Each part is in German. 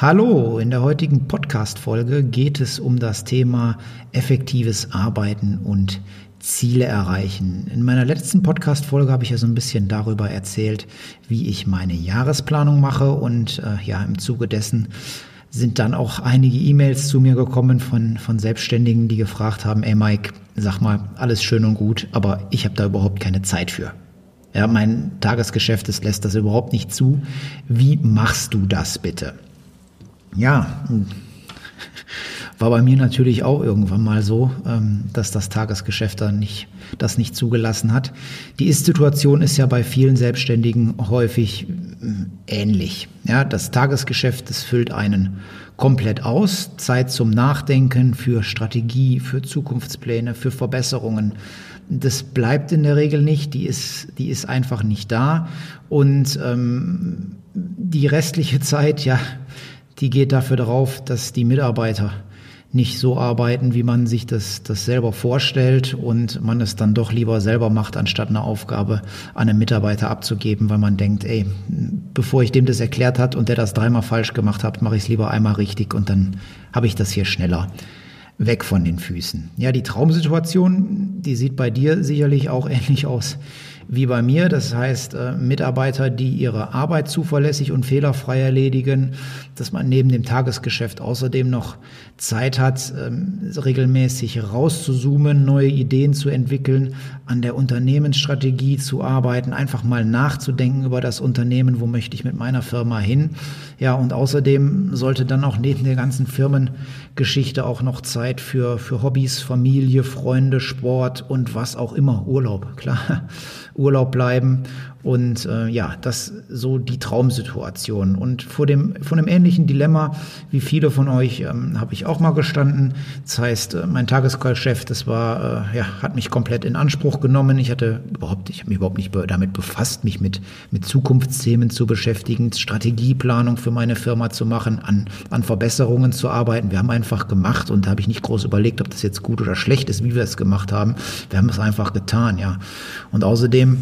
Hallo, in der heutigen Podcast-Folge geht es um das Thema effektives Arbeiten und Ziele erreichen. In meiner letzten Podcast-Folge habe ich ja so ein bisschen darüber erzählt, wie ich meine Jahresplanung mache und äh, ja, im Zuge dessen sind dann auch einige E-Mails zu mir gekommen von, von Selbstständigen, die gefragt haben, ey Mike, sag mal, alles schön und gut, aber ich habe da überhaupt keine Zeit für. Ja, mein Tagesgeschäft das lässt das überhaupt nicht zu. Wie machst du das bitte? Ja, war bei mir natürlich auch irgendwann mal so, ähm, dass das Tagesgeschäft dann nicht, das nicht zugelassen hat. Die Ist-Situation ist ja bei vielen Selbstständigen häufig äh, ähnlich. Ja, das Tagesgeschäft, das füllt einen komplett aus. Zeit zum Nachdenken, für Strategie, für Zukunftspläne, für Verbesserungen. Das bleibt in der Regel nicht. Die ist, die ist einfach nicht da. Und ähm, die restliche Zeit, ja, die geht dafür darauf, dass die Mitarbeiter nicht so arbeiten, wie man sich das, das selber vorstellt und man es dann doch lieber selber macht, anstatt eine Aufgabe an einen Mitarbeiter abzugeben, weil man denkt, ey, bevor ich dem das erklärt hat und der das dreimal falsch gemacht hat, mache ich es lieber einmal richtig und dann habe ich das hier schneller weg von den Füßen. Ja, die Traumsituation, die sieht bei dir sicherlich auch ähnlich aus wie bei mir. Das heißt, äh, Mitarbeiter, die ihre Arbeit zuverlässig und fehlerfrei erledigen, dass man neben dem Tagesgeschäft außerdem noch Zeit hat, ähm, regelmäßig rauszuzoomen, neue Ideen zu entwickeln, an der Unternehmensstrategie zu arbeiten, einfach mal nachzudenken über das Unternehmen, wo möchte ich mit meiner Firma hin. Ja, und außerdem sollte dann auch neben der ganzen Firmengeschichte auch noch Zeit für, für Hobbys, Familie, Freunde, Sport und was auch immer, Urlaub, klar, Urlaub bleiben und äh, ja, das so die Traumsituation. Und vor dem, von einem ähnlichen Dilemma wie viele von euch ähm, habe ich auch mal gestanden. Das heißt, äh, mein Tagesgeschäft, das war, äh, ja, hat mich komplett in Anspruch genommen. Ich hatte überhaupt, ich habe mich überhaupt nicht damit befasst, mich mit, mit Zukunftsthemen zu beschäftigen, Strategieplanung für meine Firma zu machen, an, an Verbesserungen zu arbeiten. Wir haben einfach gemacht und da habe ich nicht groß überlegt, ob das jetzt gut oder schlecht ist, wie wir es gemacht haben. Wir haben es einfach getan, ja. Und außerdem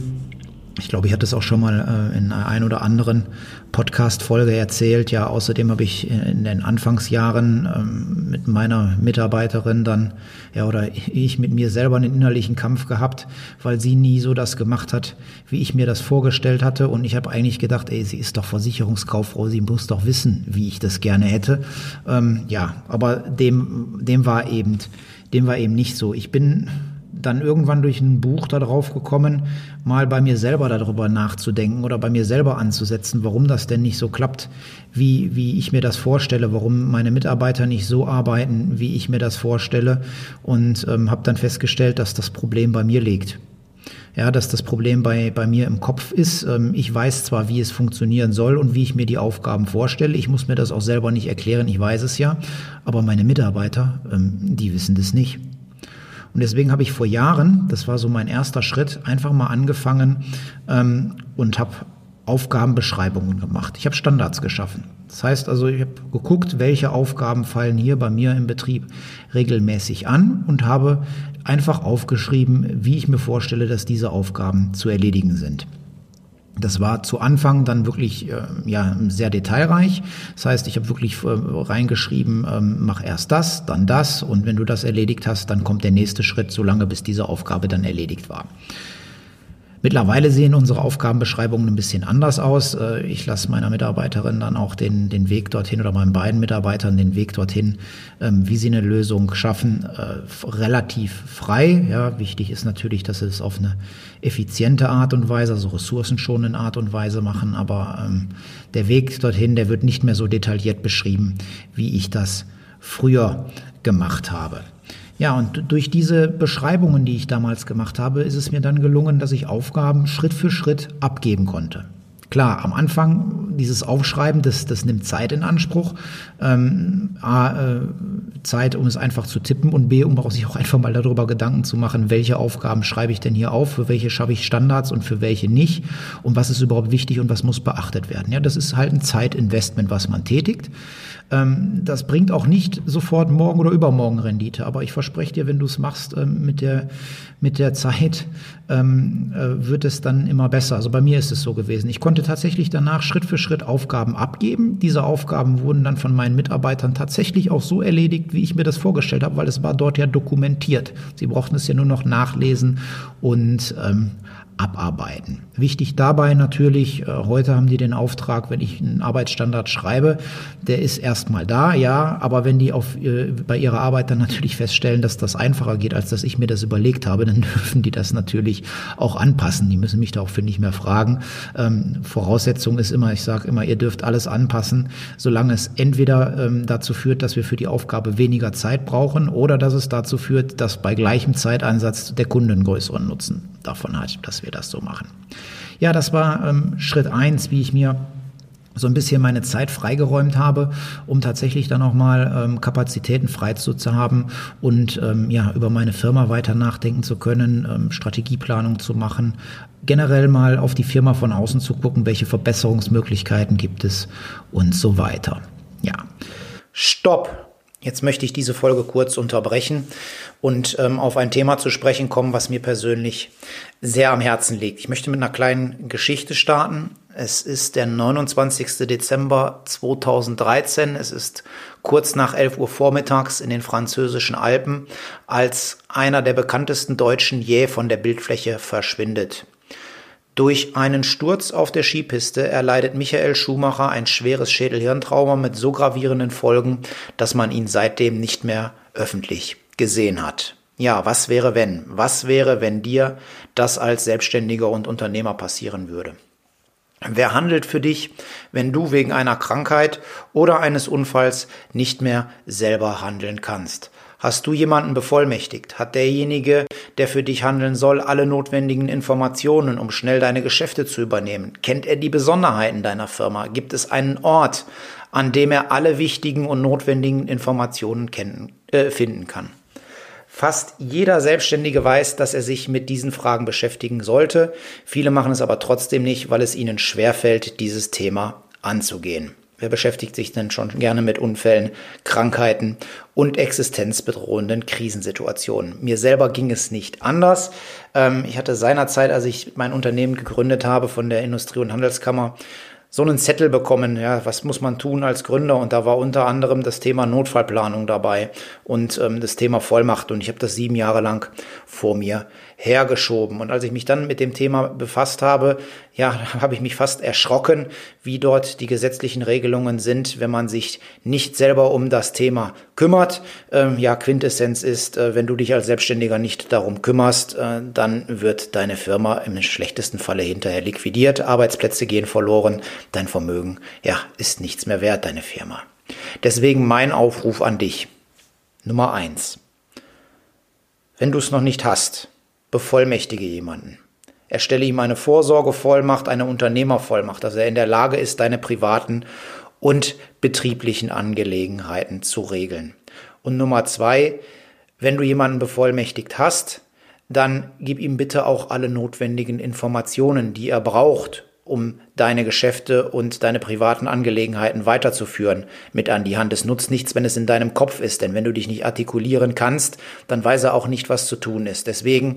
ich glaube, ich hatte es auch schon mal äh, in einer ein oder anderen Podcast-Folge erzählt. Ja, außerdem habe ich in den Anfangsjahren ähm, mit meiner Mitarbeiterin dann, ja, oder ich mit mir selber einen innerlichen Kampf gehabt, weil sie nie so das gemacht hat, wie ich mir das vorgestellt hatte. Und ich habe eigentlich gedacht, ey, sie ist doch Versicherungskauffrau, sie muss doch wissen, wie ich das gerne hätte. Ähm, ja, aber dem, dem war eben, dem war eben nicht so. Ich bin dann irgendwann durch ein Buch darauf gekommen, mal bei mir selber darüber nachzudenken oder bei mir selber anzusetzen, warum das denn nicht so klappt, wie, wie ich mir das vorstelle, warum meine Mitarbeiter nicht so arbeiten, wie ich mir das vorstelle und ähm, habe dann festgestellt, dass das Problem bei mir liegt. Ja, dass das Problem bei, bei mir im Kopf ist. Ähm, ich weiß zwar, wie es funktionieren soll und wie ich mir die Aufgaben vorstelle. Ich muss mir das auch selber nicht erklären. Ich weiß es ja. Aber meine Mitarbeiter, ähm, die wissen das nicht. Und deswegen habe ich vor Jahren, das war so mein erster Schritt, einfach mal angefangen ähm, und habe Aufgabenbeschreibungen gemacht. Ich habe Standards geschaffen. Das heißt also, ich habe geguckt, welche Aufgaben fallen hier bei mir im Betrieb regelmäßig an und habe einfach aufgeschrieben, wie ich mir vorstelle, dass diese Aufgaben zu erledigen sind. Das war zu Anfang dann wirklich äh, ja sehr detailreich. Das heißt, ich habe wirklich äh, reingeschrieben, ähm, mach erst das, dann das und wenn du das erledigt hast, dann kommt der nächste Schritt, solange bis diese Aufgabe dann erledigt war. Mittlerweile sehen unsere Aufgabenbeschreibungen ein bisschen anders aus. Äh, ich lasse meiner Mitarbeiterin dann auch den, den Weg dorthin oder meinen beiden Mitarbeitern den Weg dorthin, ähm, wie sie eine Lösung schaffen, äh, relativ frei. Ja, wichtig ist natürlich, dass sie es auf eine effiziente Art und Weise, also ressourcenschonende Art und Weise machen. Aber ähm, der Weg dorthin, der wird nicht mehr so detailliert beschrieben, wie ich das früher gemacht habe. Ja, und durch diese Beschreibungen, die ich damals gemacht habe, ist es mir dann gelungen, dass ich Aufgaben Schritt für Schritt abgeben konnte. Klar, am Anfang dieses Aufschreiben, das, das nimmt Zeit in Anspruch. Ähm, A, äh, Zeit, um es einfach zu tippen und B, um auch sich auch einfach mal darüber Gedanken zu machen, welche Aufgaben schreibe ich denn hier auf, für welche schaffe ich Standards und für welche nicht und was ist überhaupt wichtig und was muss beachtet werden. Ja, das ist halt ein Zeitinvestment, was man tätigt. Ähm, das bringt auch nicht sofort morgen oder übermorgen Rendite, aber ich verspreche dir, wenn du es machst ähm, mit der mit der Zeit ähm, äh, wird es dann immer besser. Also bei mir ist es so gewesen. Ich konnte tatsächlich danach Schritt für Schritt Aufgaben abgeben. Diese Aufgaben wurden dann von meinen Mitarbeitern tatsächlich auch so erledigt, wie ich mir das vorgestellt habe, weil es war dort ja dokumentiert. Sie brauchten es ja nur noch nachlesen und ähm, abarbeiten. Wichtig dabei natürlich, äh, heute haben die den Auftrag, wenn ich einen Arbeitsstandard schreibe, der ist erstmal da, ja, aber wenn die auf, äh, bei ihrer Arbeit dann natürlich feststellen, dass das einfacher geht, als dass ich mir das überlegt habe, dann dürfen die das natürlich auch anpassen. Die müssen mich daraufhin nicht mehr fragen. Ähm, Voraussetzung ist immer, ich sage immer, ihr dürft alles anpassen, solange es entweder ähm, dazu führt, dass wir für die Aufgabe weniger Zeit brauchen oder dass es dazu führt, dass bei gleichem Zeiteinsatz der Kunde einen größeren Nutzen davon hat, dass wir das so machen. Ja, das war ähm, Schritt eins, wie ich mir so ein bisschen meine Zeit freigeräumt habe, um tatsächlich dann auch mal ähm, Kapazitäten frei zu, zu haben und ähm, ja über meine Firma weiter nachdenken zu können, ähm, Strategieplanung zu machen, generell mal auf die Firma von außen zu gucken, welche Verbesserungsmöglichkeiten gibt es und so weiter. Ja. Stopp! Jetzt möchte ich diese Folge kurz unterbrechen und ähm, auf ein Thema zu sprechen kommen, was mir persönlich sehr am Herzen liegt. Ich möchte mit einer kleinen Geschichte starten. Es ist der 29. Dezember 2013. Es ist kurz nach 11 Uhr vormittags in den französischen Alpen, als einer der bekanntesten Deutschen jäh von der Bildfläche verschwindet. Durch einen Sturz auf der Skipiste erleidet Michael Schumacher ein schweres Schädelhirntrauma mit so gravierenden Folgen, dass man ihn seitdem nicht mehr öffentlich gesehen hat. Ja, was wäre wenn? Was wäre, wenn dir das als Selbstständiger und Unternehmer passieren würde? Wer handelt für dich, wenn du wegen einer Krankheit oder eines Unfalls nicht mehr selber handeln kannst? Hast du jemanden bevollmächtigt? Hat derjenige, der für dich handeln soll, alle notwendigen Informationen, um schnell deine Geschäfte zu übernehmen? Kennt er die Besonderheiten deiner Firma? Gibt es einen Ort, an dem er alle wichtigen und notwendigen Informationen kennen, äh, finden kann? Fast jeder Selbstständige weiß, dass er sich mit diesen Fragen beschäftigen sollte. Viele machen es aber trotzdem nicht, weil es ihnen schwerfällt, dieses Thema anzugehen. Wer beschäftigt sich denn schon gerne mit Unfällen, Krankheiten und existenzbedrohenden Krisensituationen? Mir selber ging es nicht anders. Ähm, ich hatte seinerzeit, als ich mein Unternehmen gegründet habe von der Industrie- und Handelskammer, so einen Zettel bekommen, ja, was muss man tun als Gründer? Und da war unter anderem das Thema Notfallplanung dabei und ähm, das Thema Vollmacht. Und ich habe das sieben Jahre lang vor mir hergeschoben. Und als ich mich dann mit dem Thema befasst habe, ja, habe ich mich fast erschrocken, wie dort die gesetzlichen Regelungen sind, wenn man sich nicht selber um das Thema kümmert. Ähm, ja, Quintessenz ist, äh, wenn du dich als Selbstständiger nicht darum kümmerst, äh, dann wird deine Firma im schlechtesten Falle hinterher liquidiert, Arbeitsplätze gehen verloren, dein Vermögen, ja, ist nichts mehr wert, deine Firma. Deswegen mein Aufruf an dich. Nummer eins. Wenn du es noch nicht hast, bevollmächtige jemanden. Erstelle ihm eine Vorsorgevollmacht, eine Unternehmervollmacht, dass er in der Lage ist, deine privaten und betrieblichen Angelegenheiten zu regeln. Und Nummer zwei, wenn du jemanden bevollmächtigt hast, dann gib ihm bitte auch alle notwendigen Informationen, die er braucht, um deine Geschäfte und deine privaten Angelegenheiten weiterzuführen, mit an die Hand. Es nutzt nichts, wenn es in deinem Kopf ist, denn wenn du dich nicht artikulieren kannst, dann weiß er auch nicht, was zu tun ist. Deswegen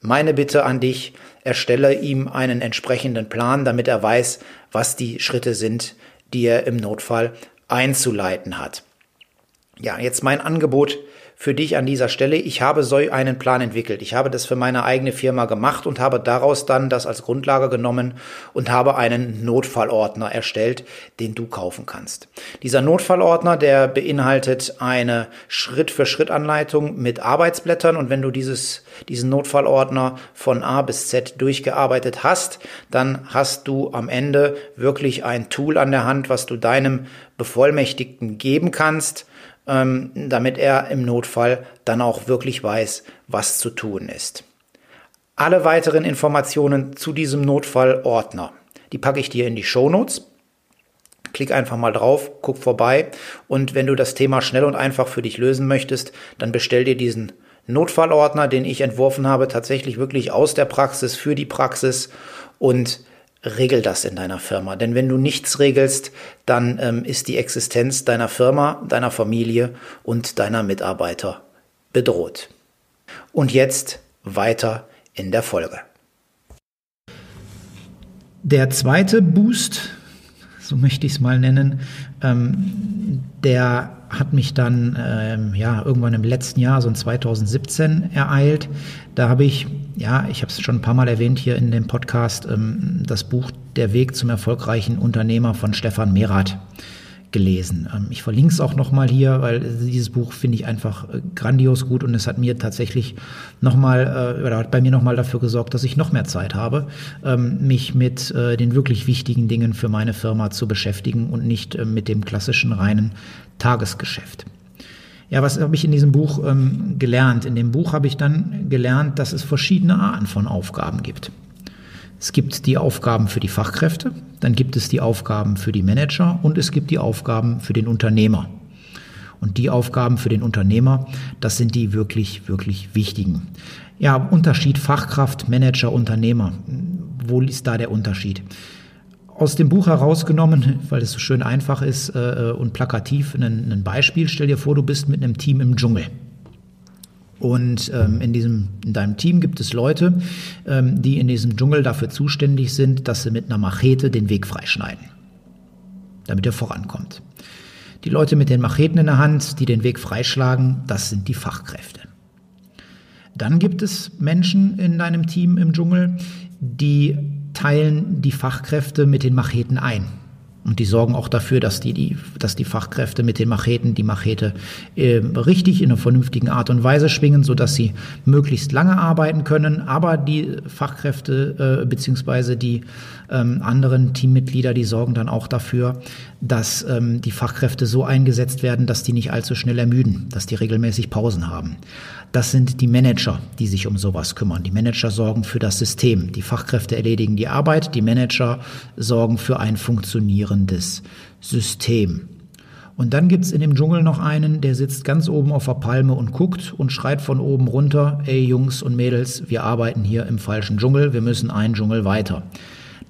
meine Bitte an dich, erstelle ihm einen entsprechenden Plan, damit er weiß, was die Schritte sind, die er im Notfall einzuleiten hat. Ja, jetzt mein Angebot für dich an dieser Stelle. Ich habe so einen Plan entwickelt. Ich habe das für meine eigene Firma gemacht und habe daraus dann das als Grundlage genommen und habe einen Notfallordner erstellt, den du kaufen kannst. Dieser Notfallordner, der beinhaltet eine Schritt-für-Schritt-Anleitung mit Arbeitsblättern und wenn du dieses, diesen Notfallordner von A bis Z durchgearbeitet hast, dann hast du am Ende wirklich ein Tool an der Hand, was du deinem Bevollmächtigten geben kannst, ähm, damit er im Notfall dann auch wirklich weiß, was zu tun ist. Alle weiteren Informationen zu diesem Notfallordner, Die packe ich dir in die Show Notes. Klick einfach mal drauf, guck vorbei und wenn du das Thema schnell und einfach für dich lösen möchtest, dann bestell dir diesen Notfallordner, den ich entworfen habe, tatsächlich wirklich aus der Praxis für die Praxis und regel das in deiner Firma. Denn wenn du nichts regelst, dann ähm, ist die Existenz deiner Firma, deiner Familie und deiner Mitarbeiter bedroht. Und jetzt weiter in der Folge. Der zweite Boost, so möchte ich es mal nennen, ähm, der hat mich dann ähm, ja irgendwann im letzten Jahr, so in 2017, ereilt. Da habe ich, ja, ich habe es schon ein paar Mal erwähnt hier in dem Podcast, ähm, das Buch Der Weg zum erfolgreichen Unternehmer von Stefan Merath gelesen. Ähm, ich verlinke es auch nochmal hier, weil dieses Buch finde ich einfach äh, grandios gut und es hat mir tatsächlich nochmal, äh, oder hat bei mir nochmal dafür gesorgt, dass ich noch mehr Zeit habe, ähm, mich mit äh, den wirklich wichtigen Dingen für meine Firma zu beschäftigen und nicht mit dem klassischen reinen Tagesgeschäft. Ja, was habe ich in diesem Buch ähm, gelernt? In dem Buch habe ich dann gelernt, dass es verschiedene Arten von Aufgaben gibt. Es gibt die Aufgaben für die Fachkräfte, dann gibt es die Aufgaben für die Manager und es gibt die Aufgaben für den Unternehmer. Und die Aufgaben für den Unternehmer, das sind die wirklich, wirklich wichtigen. Ja, Unterschied Fachkraft, Manager, Unternehmer. Wo ist da der Unterschied? Aus dem Buch herausgenommen, weil es so schön einfach ist äh, und plakativ, ein, ein Beispiel. Stell dir vor, du bist mit einem Team im Dschungel. Und ähm, in, diesem, in deinem Team gibt es Leute, ähm, die in diesem Dschungel dafür zuständig sind, dass sie mit einer Machete den Weg freischneiden, damit er vorankommt. Die Leute mit den Macheten in der Hand, die den Weg freischlagen, das sind die Fachkräfte. Dann gibt es Menschen in deinem Team im Dschungel, die teilen die Fachkräfte mit den Macheten ein. Und die sorgen auch dafür, dass die, die, dass die Fachkräfte mit den Macheten die Machete äh, richtig in einer vernünftigen Art und Weise schwingen, sodass sie möglichst lange arbeiten können. Aber die Fachkräfte äh, beziehungsweise die ähm, anderen Teammitglieder, die sorgen dann auch dafür, dass ähm, die Fachkräfte so eingesetzt werden, dass die nicht allzu schnell ermüden, dass die regelmäßig Pausen haben. Das sind die Manager, die sich um sowas kümmern. Die Manager sorgen für das System. Die Fachkräfte erledigen die Arbeit. Die Manager sorgen für ein funktionierendes System. Und dann gibt's in dem Dschungel noch einen, der sitzt ganz oben auf der Palme und guckt und schreit von oben runter, ey Jungs und Mädels, wir arbeiten hier im falschen Dschungel, wir müssen einen Dschungel weiter.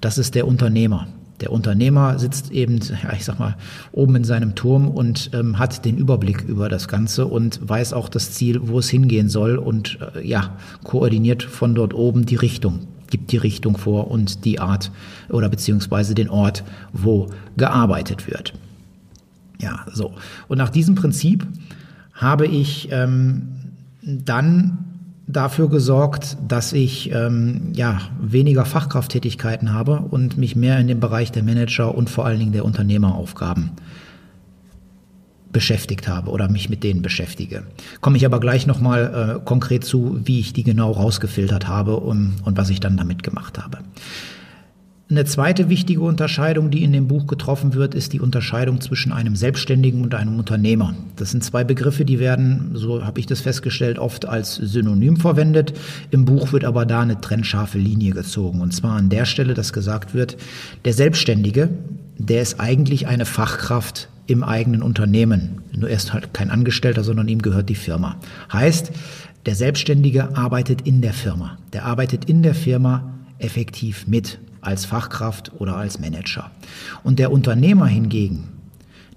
Das ist der Unternehmer. Der Unternehmer sitzt eben, ja, ich sag mal, oben in seinem Turm und ähm, hat den Überblick über das Ganze und weiß auch das Ziel, wo es hingehen soll und äh, ja, koordiniert von dort oben die Richtung, gibt die Richtung vor und die Art oder beziehungsweise den Ort, wo gearbeitet wird. Ja, so. Und nach diesem Prinzip habe ich ähm, dann dafür gesorgt, dass ich ähm, ja, weniger Fachkrafttätigkeiten habe und mich mehr in dem Bereich der Manager und vor allen Dingen der Unternehmeraufgaben beschäftigt habe oder mich mit denen beschäftige. Komme ich aber gleich nochmal äh, konkret zu, wie ich die genau rausgefiltert habe und, und was ich dann damit gemacht habe. Eine zweite wichtige Unterscheidung, die in dem Buch getroffen wird, ist die Unterscheidung zwischen einem Selbstständigen und einem Unternehmer. Das sind zwei Begriffe, die werden, so habe ich das festgestellt, oft als Synonym verwendet. Im Buch wird aber da eine trennscharfe Linie gezogen. Und zwar an der Stelle, dass gesagt wird, der Selbstständige, der ist eigentlich eine Fachkraft im eigenen Unternehmen. Nur er ist halt kein Angestellter, sondern ihm gehört die Firma. Heißt, der Selbstständige arbeitet in der Firma. Der arbeitet in der Firma effektiv mit als Fachkraft oder als Manager. Und der Unternehmer hingegen,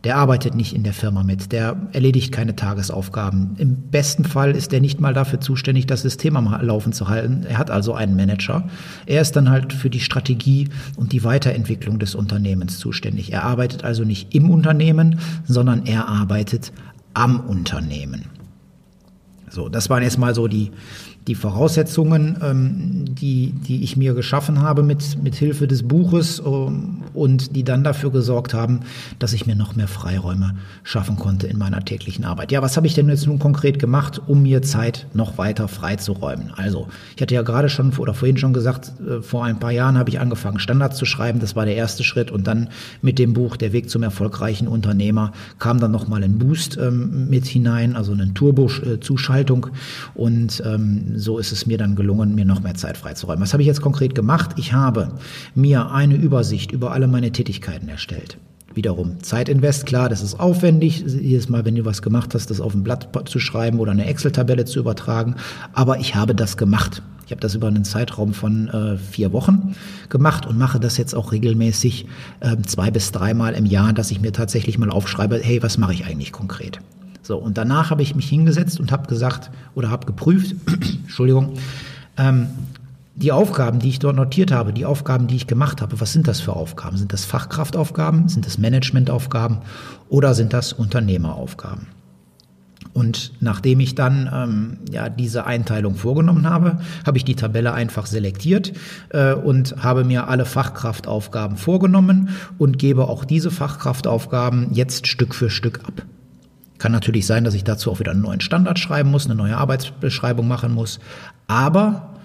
der arbeitet nicht in der Firma mit, der erledigt keine Tagesaufgaben. Im besten Fall ist er nicht mal dafür zuständig, das System am Laufen zu halten. Er hat also einen Manager. Er ist dann halt für die Strategie und die Weiterentwicklung des Unternehmens zuständig. Er arbeitet also nicht im Unternehmen, sondern er arbeitet am Unternehmen. So, das waren erstmal so die, die Voraussetzungen, ähm, die, die ich mir geschaffen habe mit, mit Hilfe des Buches ähm, und die dann dafür gesorgt haben, dass ich mir noch mehr Freiräume schaffen konnte in meiner täglichen Arbeit. Ja, was habe ich denn jetzt nun konkret gemacht, um mir Zeit noch weiter freizuräumen? Also, ich hatte ja gerade schon oder vorhin schon gesagt, äh, vor ein paar Jahren habe ich angefangen, Standards zu schreiben. Das war der erste Schritt und dann mit dem Buch Der Weg zum erfolgreichen Unternehmer kam dann nochmal ein Boost ähm, mit hinein, also eine Turbo-Zuschaltung und ähm, so ist es mir dann gelungen, mir noch mehr Zeit freizuräumen. Was habe ich jetzt konkret gemacht? Ich habe mir eine Übersicht über alle meine Tätigkeiten erstellt. Wiederum Zeitinvest, klar, das ist aufwendig, jedes Mal, wenn du was gemacht hast, das auf ein Blatt zu schreiben oder eine Excel-Tabelle zu übertragen. Aber ich habe das gemacht. Ich habe das über einen Zeitraum von äh, vier Wochen gemacht und mache das jetzt auch regelmäßig äh, zwei bis dreimal im Jahr, dass ich mir tatsächlich mal aufschreibe, hey, was mache ich eigentlich konkret? So, und danach habe ich mich hingesetzt und habe gesagt oder habe geprüft, Entschuldigung, ähm, die Aufgaben, die ich dort notiert habe, die Aufgaben, die ich gemacht habe, was sind das für Aufgaben? Sind das Fachkraftaufgaben? Sind das Managementaufgaben? Oder sind das Unternehmeraufgaben? Und nachdem ich dann ähm, ja diese Einteilung vorgenommen habe, habe ich die Tabelle einfach selektiert äh, und habe mir alle Fachkraftaufgaben vorgenommen und gebe auch diese Fachkraftaufgaben jetzt Stück für Stück ab. Kann natürlich sein, dass ich dazu auch wieder einen neuen Standard schreiben muss, eine neue Arbeitsbeschreibung machen muss. Aber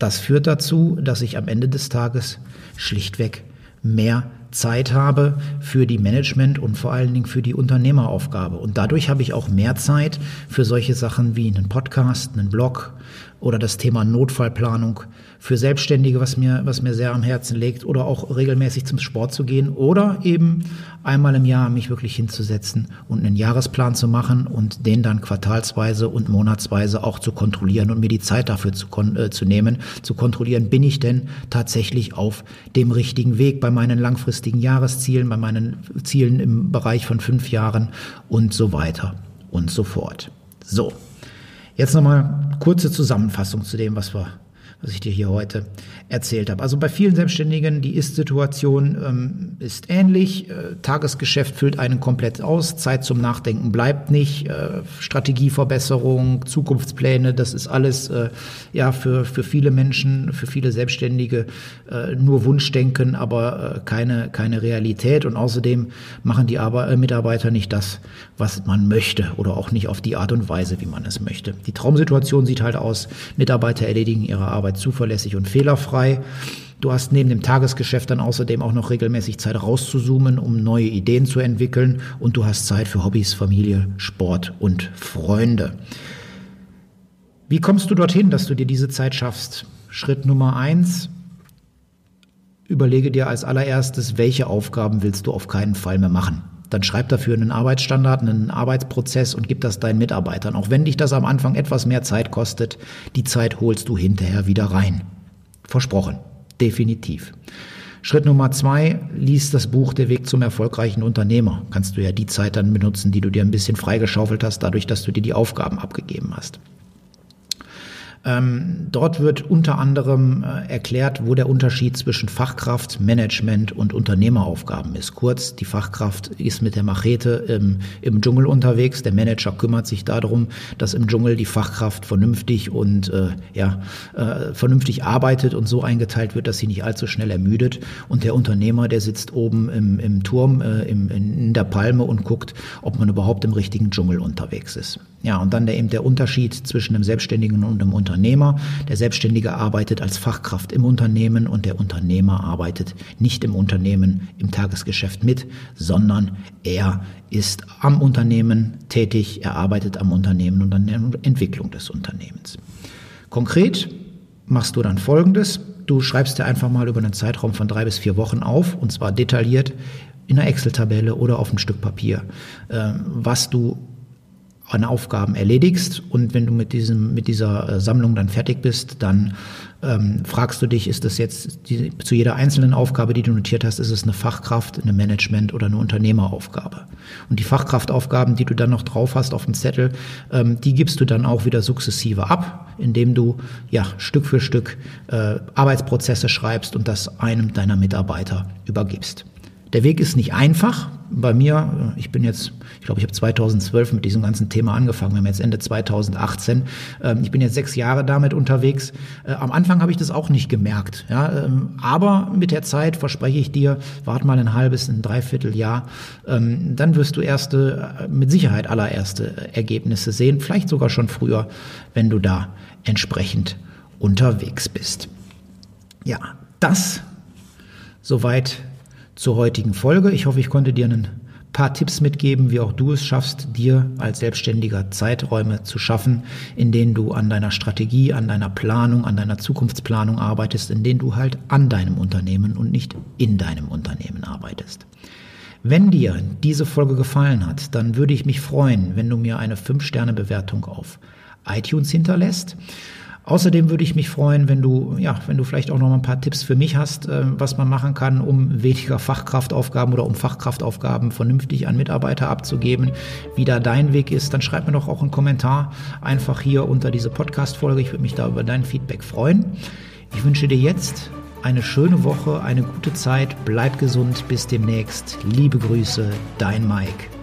das führt dazu, dass ich am Ende des Tages schlichtweg mehr Zeit habe für die Management und vor allen Dingen für die Unternehmeraufgabe. Und dadurch habe ich auch mehr Zeit für solche Sachen wie einen Podcast, einen Blog oder das Thema Notfallplanung für Selbstständige, was mir, was mir sehr am Herzen liegt, oder auch regelmäßig zum Sport zu gehen oder eben einmal im Jahr mich wirklich hinzusetzen und einen Jahresplan zu machen und den dann quartalsweise und monatsweise auch zu kontrollieren und mir die Zeit dafür zu, äh, zu nehmen, zu kontrollieren, bin ich denn tatsächlich auf dem richtigen Weg bei meinen langfristigen Jahreszielen, bei meinen Zielen im Bereich von fünf Jahren und so weiter und so fort. So, jetzt nochmal kurze Zusammenfassung zu dem, was wir was ich dir hier heute erzählt habe. Also bei vielen Selbstständigen, die Ist-Situation ähm, ist ähnlich. Äh, Tagesgeschäft füllt einen komplett aus. Zeit zum Nachdenken bleibt nicht. Äh, Strategieverbesserung, Zukunftspläne, das ist alles äh, ja für, für viele Menschen, für viele Selbstständige äh, nur Wunschdenken, aber äh, keine, keine Realität. Und außerdem machen die Ar äh, Mitarbeiter nicht das, was man möchte oder auch nicht auf die Art und Weise, wie man es möchte. Die Traumsituation sieht halt aus, Mitarbeiter erledigen ihre Arbeit Arbeit zuverlässig und fehlerfrei. Du hast neben dem Tagesgeschäft dann außerdem auch noch regelmäßig Zeit rauszuzoomen, um neue Ideen zu entwickeln und du hast Zeit für Hobbys, Familie, Sport und Freunde. Wie kommst du dorthin, dass du dir diese Zeit schaffst? Schritt Nummer eins. Überlege dir als allererstes, welche Aufgaben willst du auf keinen Fall mehr machen dann schreib dafür einen Arbeitsstandard, einen Arbeitsprozess und gib das deinen Mitarbeitern. Auch wenn dich das am Anfang etwas mehr Zeit kostet, die Zeit holst du hinterher wieder rein. Versprochen. Definitiv. Schritt Nummer zwei, lies das Buch Der Weg zum erfolgreichen Unternehmer. Kannst du ja die Zeit dann benutzen, die du dir ein bisschen freigeschaufelt hast, dadurch, dass du dir die Aufgaben abgegeben hast. Ähm, dort wird unter anderem äh, erklärt, wo der Unterschied zwischen Fachkraft, Management und Unternehmeraufgaben ist. Kurz, die Fachkraft ist mit der Machete im, im Dschungel unterwegs. Der Manager kümmert sich darum, dass im Dschungel die Fachkraft vernünftig und äh, ja, äh, vernünftig arbeitet und so eingeteilt wird, dass sie nicht allzu schnell ermüdet. Und der Unternehmer, der sitzt oben im, im Turm, äh, im, in der Palme und guckt, ob man überhaupt im richtigen Dschungel unterwegs ist. Ja, und dann der, eben der Unterschied zwischen dem Selbstständigen und dem Unternehmer. Der Selbstständige arbeitet als Fachkraft im Unternehmen und der Unternehmer arbeitet nicht im Unternehmen im Tagesgeschäft mit, sondern er ist am Unternehmen tätig, er arbeitet am Unternehmen und an der Entwicklung des Unternehmens. Konkret machst du dann Folgendes. Du schreibst dir einfach mal über einen Zeitraum von drei bis vier Wochen auf, und zwar detailliert in einer Excel-Tabelle oder auf ein Stück Papier, äh, was du an Aufgaben erledigst und wenn du mit diesem mit dieser äh, Sammlung dann fertig bist, dann ähm, fragst du dich, ist das jetzt die, zu jeder einzelnen Aufgabe, die du notiert hast, ist es eine Fachkraft, eine Management oder eine Unternehmeraufgabe? Und die Fachkraftaufgaben, die du dann noch drauf hast auf dem Zettel, ähm, die gibst du dann auch wieder sukzessive ab, indem du ja Stück für Stück äh, Arbeitsprozesse schreibst und das einem deiner Mitarbeiter übergibst. Der Weg ist nicht einfach. Bei mir, ich bin jetzt, ich glaube, ich habe 2012 mit diesem ganzen Thema angefangen. Wir haben jetzt Ende 2018. Ähm, ich bin jetzt sechs Jahre damit unterwegs. Äh, am Anfang habe ich das auch nicht gemerkt. Ja, ähm, aber mit der Zeit verspreche ich dir, wart mal ein halbes, ein Dreivierteljahr. Ähm, dann wirst du erste, äh, mit Sicherheit allererste Ergebnisse sehen. Vielleicht sogar schon früher, wenn du da entsprechend unterwegs bist. Ja, das soweit zur heutigen Folge. Ich hoffe, ich konnte dir einen paar Tipps mitgeben, wie auch du es schaffst, dir als Selbstständiger Zeiträume zu schaffen, in denen du an deiner Strategie, an deiner Planung, an deiner Zukunftsplanung arbeitest, in denen du halt an deinem Unternehmen und nicht in deinem Unternehmen arbeitest. Wenn dir diese Folge gefallen hat, dann würde ich mich freuen, wenn du mir eine 5-Sterne-Bewertung auf iTunes hinterlässt. Außerdem würde ich mich freuen, wenn du, ja, wenn du vielleicht auch noch mal ein paar Tipps für mich hast, äh, was man machen kann, um weniger Fachkraftaufgaben oder um Fachkraftaufgaben vernünftig an Mitarbeiter abzugeben. Wie da dein Weg ist, dann schreib mir doch auch einen Kommentar einfach hier unter diese Podcast-Folge. Ich würde mich da über dein Feedback freuen. Ich wünsche dir jetzt eine schöne Woche, eine gute Zeit, bleib gesund, bis demnächst. Liebe Grüße, dein Mike.